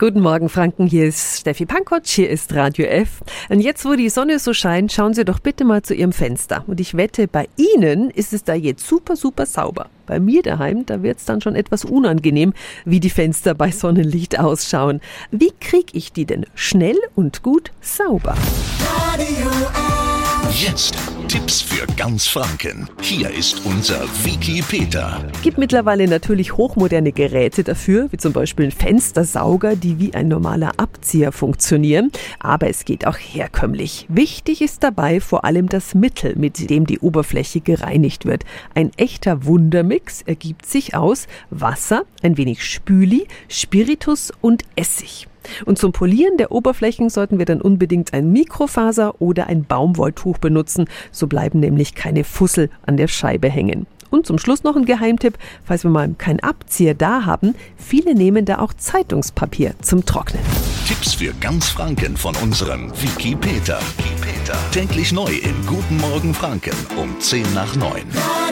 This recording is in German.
Guten Morgen, Franken. Hier ist Steffi Pankotsch, hier ist Radio F. Und jetzt, wo die Sonne so scheint, schauen Sie doch bitte mal zu Ihrem Fenster. Und ich wette, bei Ihnen ist es da jetzt super, super sauber. Bei mir daheim, da wird's dann schon etwas unangenehm, wie die Fenster bei Sonnenlicht ausschauen. Wie krieg ich die denn schnell und gut sauber? Radio F. Jetzt Tipps für ganz Franken. Hier ist unser Wiki Peter. Gibt mittlerweile natürlich hochmoderne Geräte dafür, wie zum Beispiel ein Fenstersauger, die wie ein normaler Abzieher funktionieren. Aber es geht auch herkömmlich. Wichtig ist dabei vor allem das Mittel, mit dem die Oberfläche gereinigt wird. Ein echter Wundermix ergibt sich aus Wasser, ein wenig Spüli, Spiritus und Essig. Und zum Polieren der Oberflächen sollten wir dann unbedingt ein Mikrofaser oder ein Baumwolltuch benutzen. So bleiben nämlich keine Fussel an der Scheibe hängen. Und zum Schluss noch ein Geheimtipp, falls wir mal keinen Abzieher da haben. Viele nehmen da auch Zeitungspapier zum Trocknen. Tipps für ganz Franken von unserem Wiki Peter. Wiki Peter. Täglich neu im Guten Morgen Franken um 10 nach 9. Radio